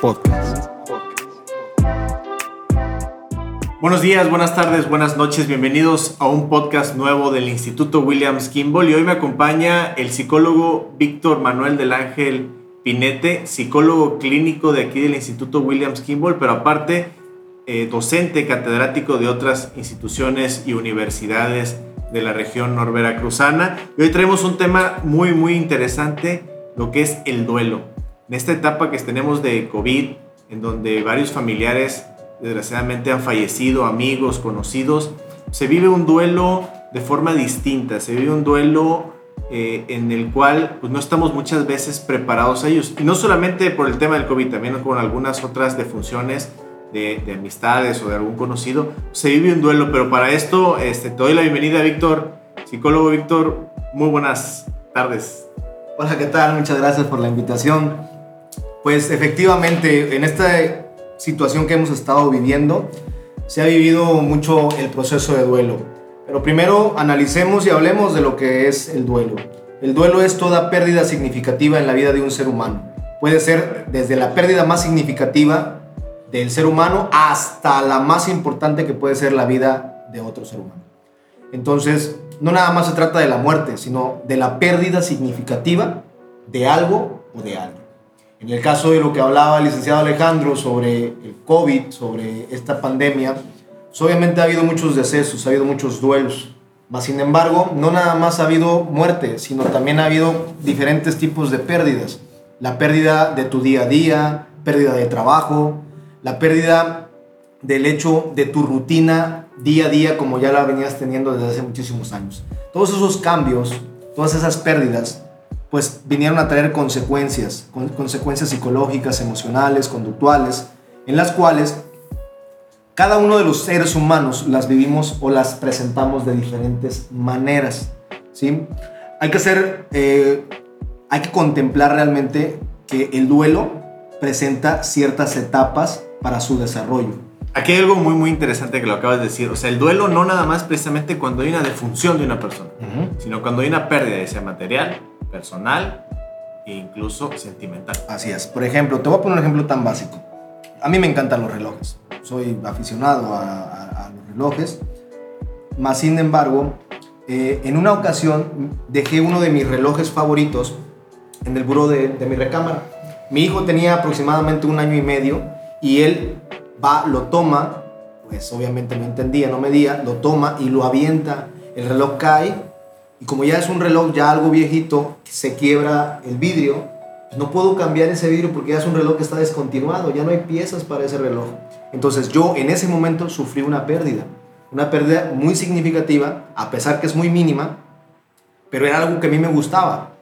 Podcast. Buenos días, buenas tardes, buenas noches, bienvenidos a un podcast nuevo del Instituto Williams Kimball y hoy me acompaña el psicólogo Víctor Manuel del Ángel Pinete, psicólogo clínico de aquí del Instituto Williams Kimball, pero aparte eh, docente catedrático de otras instituciones y universidades de la región norveracruzana. Y hoy traemos un tema muy, muy interesante, lo que es el duelo. En esta etapa que tenemos de COVID, en donde varios familiares desgraciadamente han fallecido, amigos, conocidos, se vive un duelo de forma distinta, se vive un duelo eh, en el cual pues, no estamos muchas veces preparados a ellos. Y no solamente por el tema del COVID, también con algunas otras defunciones de, de, amistades o de algún conocido, se vive un duelo. Pero para esto este, te doy la bienvenida, Víctor, psicólogo Víctor. Muy buenas tardes. Hola, ¿qué tal? Muchas gracias por la invitación. Pues efectivamente, en esta situación que hemos estado viviendo, se ha vivido mucho el proceso de duelo. Pero primero analicemos y hablemos de lo que es el duelo. El duelo es toda pérdida significativa en la vida de un ser humano. Puede ser desde la pérdida más significativa del ser humano hasta la más importante que puede ser la vida de otro ser humano. Entonces, no nada más se trata de la muerte, sino de la pérdida significativa de algo o de alguien. En el caso de lo que hablaba el licenciado Alejandro sobre el COVID, sobre esta pandemia, pues obviamente ha habido muchos decesos, ha habido muchos duelos. Mas, sin embargo, no nada más ha habido muerte, sino también ha habido diferentes tipos de pérdidas. La pérdida de tu día a día, pérdida de trabajo, la pérdida del hecho de tu rutina día a día como ya la venías teniendo desde hace muchísimos años. Todos esos cambios, todas esas pérdidas, pues vinieron a traer consecuencias, consecuencias psicológicas, emocionales, conductuales, en las cuales cada uno de los seres humanos las vivimos o las presentamos de diferentes maneras. ¿sí? Hay que hacer, eh, hay que contemplar realmente que el duelo presenta ciertas etapas para su desarrollo. Aquí hay algo muy, muy interesante que lo acabas de decir. O sea, el duelo no nada más precisamente cuando hay una defunción de una persona, sino cuando hay una pérdida, ya sea material, personal e incluso sentimental. Así es. Por ejemplo, te voy a poner un ejemplo tan básico. A mí me encantan los relojes. Soy aficionado a, los relojes. Más sin embargo, eh, en una ocasión dejé uno de mis relojes favoritos en el buró de, de mi recámara. Mi hijo tenía aproximadamente un año y medio y él va, lo toma, pues obviamente no entendía, no medía, lo toma y lo avienta. El reloj cae y como ya es un reloj ya algo viejito, se quiebra el vidrio, no puedo cambiar ese vidrio porque ya es un reloj que está descontinuado, ya no hay piezas para ese reloj. Entonces yo en ese momento sufrí una pérdida, una pérdida muy significativa, a pesar que es muy mínima, pero era algo que a mí me gustaba.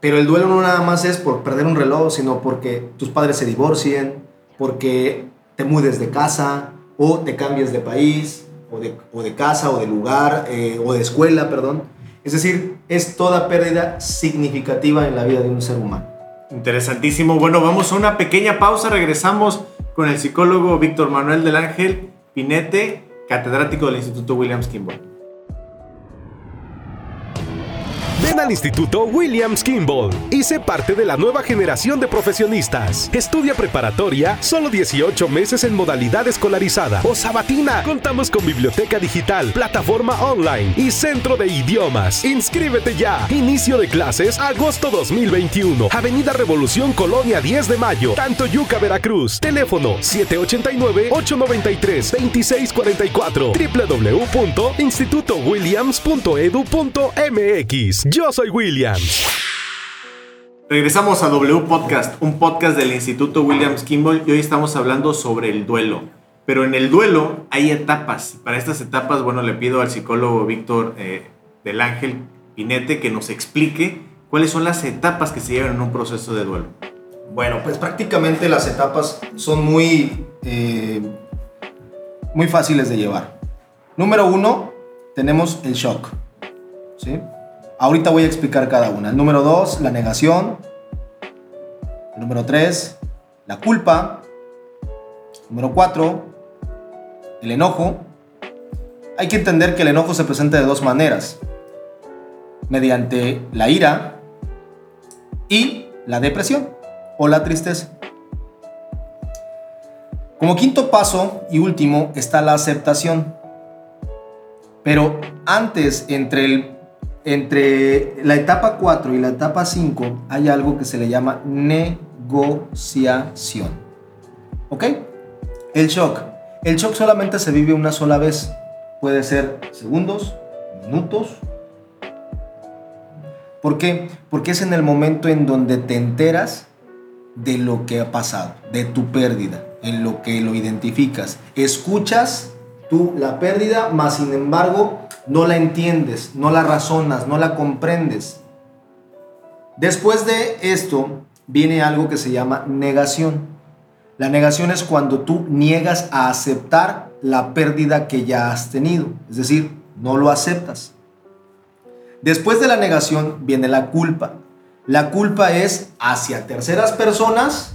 Pero el duelo no nada más es por perder un reloj, sino porque tus padres se divorcien, porque te mudes de casa o te cambies de país o de, o de casa o de lugar eh, o de escuela, perdón. Es decir, es toda pérdida significativa en la vida de un ser humano. Interesantísimo. Bueno, vamos a una pequeña pausa. Regresamos con el psicólogo Víctor Manuel del Ángel Pinete, catedrático del Instituto Williams Kimball. Al Instituto Williams Kimball y sé parte de la nueva generación de profesionistas. Estudia preparatoria, solo 18 meses en modalidad escolarizada o sabatina. Contamos con biblioteca digital, plataforma online y centro de idiomas. Inscríbete ya. Inicio de clases agosto 2021. Avenida Revolución Colonia 10 de Mayo, Tanto Yuca, Veracruz. Teléfono 789-893-2644. www.institutowilliams.edu.mx. Yo soy Williams. Regresamos a W Podcast, un podcast del Instituto Williams Kimball y hoy estamos hablando sobre el duelo. Pero en el duelo hay etapas. Para estas etapas, bueno, le pido al psicólogo Víctor eh, del Ángel Pinete que nos explique cuáles son las etapas que se llevan en un proceso de duelo. Bueno, pues prácticamente las etapas son muy, eh, muy fáciles de llevar. Número uno, tenemos el shock. ¿sí? Ahorita voy a explicar cada una. El número dos, la negación. El número tres, la culpa. El número cuatro, el enojo. Hay que entender que el enojo se presenta de dos maneras. Mediante la ira y la depresión o la tristeza. Como quinto paso y último está la aceptación. Pero antes, entre, el, entre la etapa 4 y la etapa 5, hay algo que se le llama negociación. ¿Ok? El shock. El shock solamente se vive una sola vez. Puede ser segundos, minutos. ¿Por qué? Porque es en el momento en donde te enteras de lo que ha pasado, de tu pérdida, en lo que lo identificas. Escuchas tú la pérdida, mas sin embargo no la entiendes, no la razonas, no la comprendes. Después de esto viene algo que se llama negación. La negación es cuando tú niegas a aceptar la pérdida que ya has tenido, es decir, no lo aceptas. Después de la negación viene la culpa. La culpa es hacia terceras personas,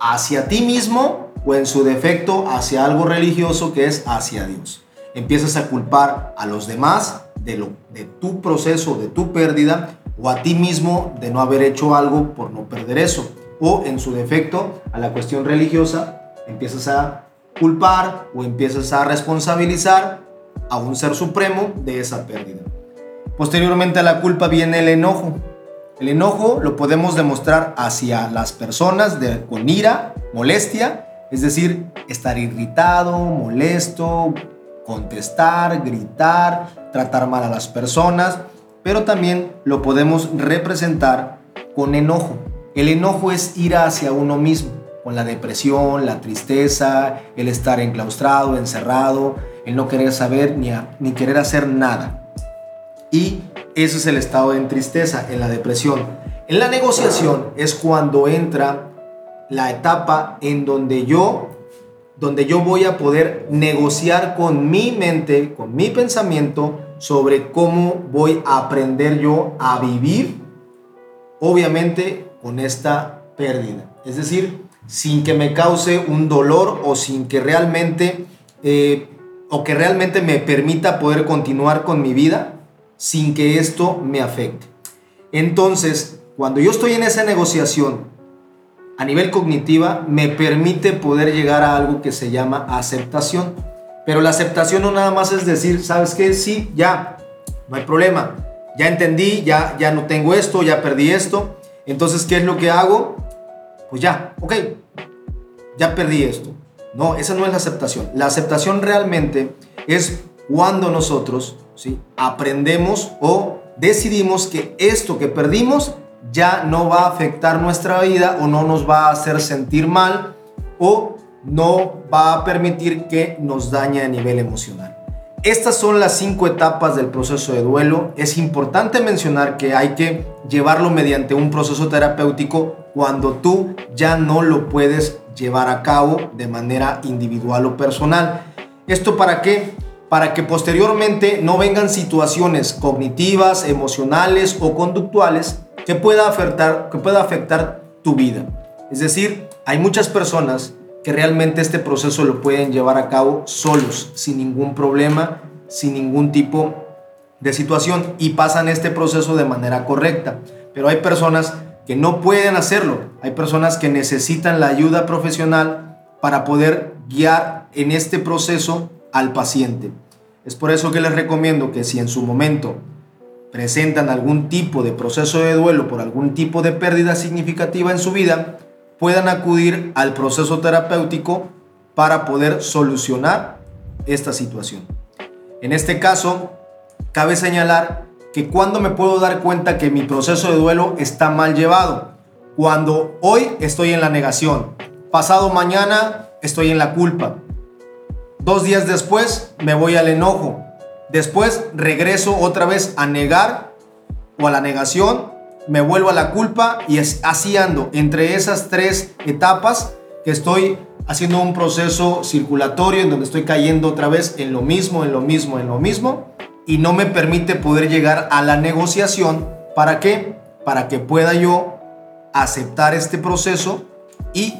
hacia ti mismo o en su defecto hacia algo religioso que es hacia Dios. Empiezas a culpar a los demás de, lo, de tu proceso, de tu pérdida o a ti mismo de no haber hecho algo por no perder eso. O en su defecto a la cuestión religiosa empiezas a culpar o empiezas a responsabilizar a un ser supremo de esa pérdida. Posteriormente a la culpa viene el enojo. El enojo lo podemos demostrar hacia las personas de, con ira, molestia, es decir, estar irritado, molesto, contestar, gritar, tratar mal a las personas, pero también lo podemos representar con enojo. El enojo es ira hacia uno mismo, con la depresión, la tristeza, el estar enclaustrado, encerrado, el no querer saber ni, ni querer hacer nada. Y eso es el estado de tristeza, en la depresión. En la negociación es cuando entra la etapa en donde yo donde yo voy a poder negociar con mi mente, con mi pensamiento sobre cómo voy a aprender yo a vivir, obviamente con esta pérdida. Es decir, sin que me cause un dolor o sin que realmente, eh, o que realmente me permita poder continuar con mi vida sin que esto me afecte. Entonces, cuando yo estoy en esa negociación a nivel cognitiva, me permite poder llegar a algo que se llama aceptación. Pero la aceptación no nada más es decir, ¿sabes qué? Sí, ya, no hay problema. Ya entendí, ya, ya no tengo esto, ya perdí esto. Entonces, ¿qué es lo que hago? Pues ya, ok, ya perdí esto. No, esa no es la aceptación. La aceptación realmente es cuando nosotros ¿sí? aprendemos o decidimos que esto que perdimos ya no va a afectar nuestra vida o no nos va a hacer sentir mal o no va a permitir que nos dañe a nivel emocional. Estas son las cinco etapas del proceso de duelo. Es importante mencionar que hay que llevarlo mediante un proceso terapéutico cuando tú ya no lo puedes llevar a cabo de manera individual o personal. ¿Esto para qué? Para que posteriormente no vengan situaciones cognitivas, emocionales o conductuales que pueda afectar, que pueda afectar tu vida. Es decir, hay muchas personas que realmente este proceso lo pueden llevar a cabo solos, sin ningún problema, sin ningún tipo de situación y pasan este proceso de manera correcta. Pero hay personas que no pueden hacerlo. Hay personas que necesitan la ayuda profesional para poder guiar en este proceso al paciente. Es por eso que les recomiendo que si en su momento presentan algún tipo de proceso de duelo por algún tipo de pérdida significativa en su vida, puedan acudir al proceso terapéutico para poder solucionar esta situación. En este caso, cabe señalar que cuando me puedo dar cuenta que mi proceso de duelo está mal llevado, cuando hoy estoy en la negación, pasado mañana estoy en la culpa, dos días después me voy al enojo, Después regreso otra vez a negar o a la negación, me vuelvo a la culpa y así ando entre esas tres etapas que estoy haciendo un proceso circulatorio en donde estoy cayendo otra vez en lo mismo, en lo mismo, en lo mismo y no me permite poder llegar a la negociación. ¿Para qué? Para que pueda yo aceptar este proceso y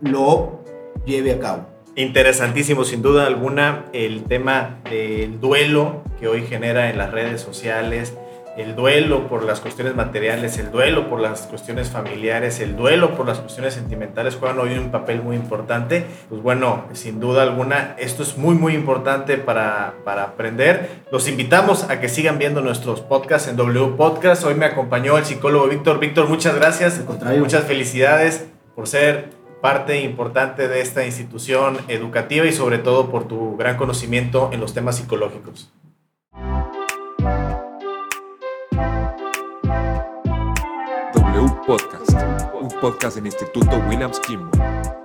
lo lleve a cabo. Interesantísimo, sin duda alguna, el tema del duelo que hoy genera en las redes sociales, el duelo por las cuestiones materiales, el duelo por las cuestiones familiares, el duelo por las cuestiones sentimentales juegan hoy un papel muy importante. Pues bueno, sin duda alguna, esto es muy, muy importante para, para aprender. Los invitamos a que sigan viendo nuestros podcasts en W Podcast. Hoy me acompañó el psicólogo Víctor. Víctor, muchas gracias. Muchas felicidades por ser parte importante de esta institución educativa y sobre todo por tu gran conocimiento en los temas psicológicos. Podcast, un podcast Instituto Williams Kimball.